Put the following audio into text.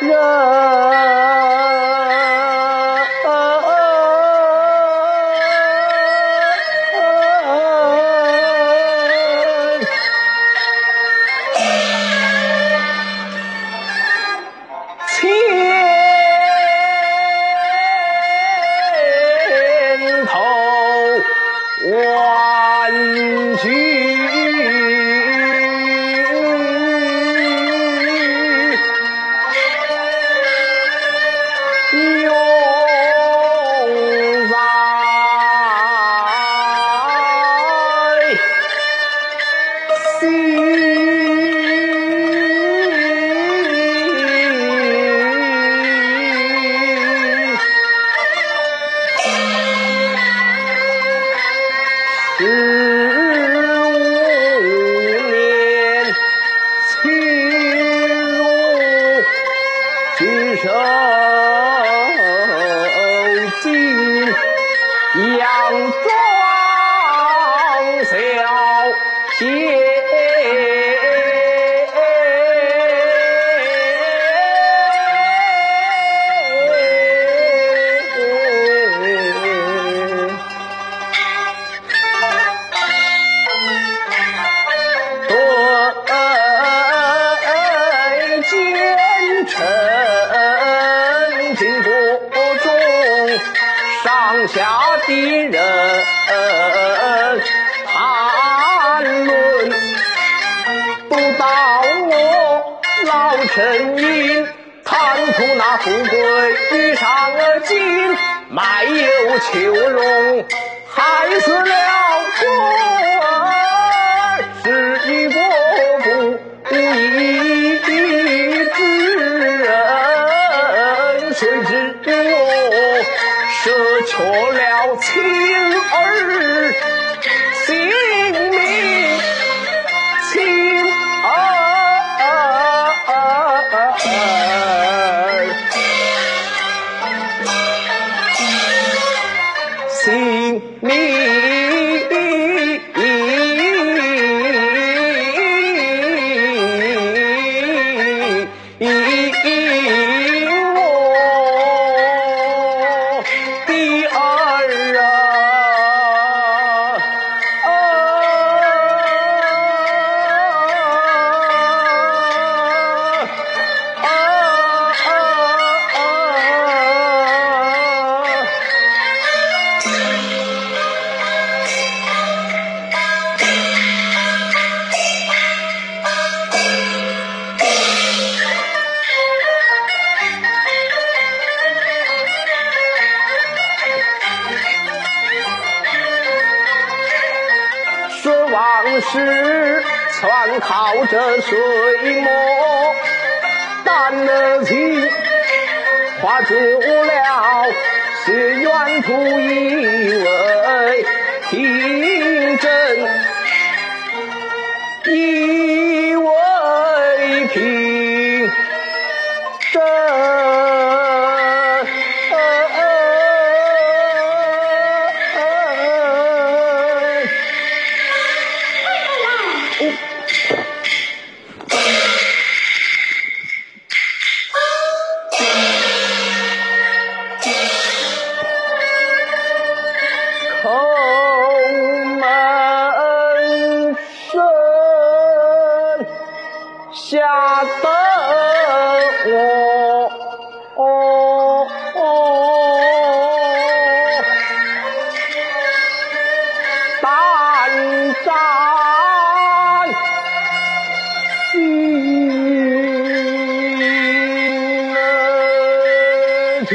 人千头万绪。庄小姐下的人谈论不到我老臣因贪图那富贵遇上了金卖友求荣害死了孤儿是一个不义之人谁知我舍却了亲儿心是全靠这水墨丹青，画出了血缘图一吓得我胆战心惊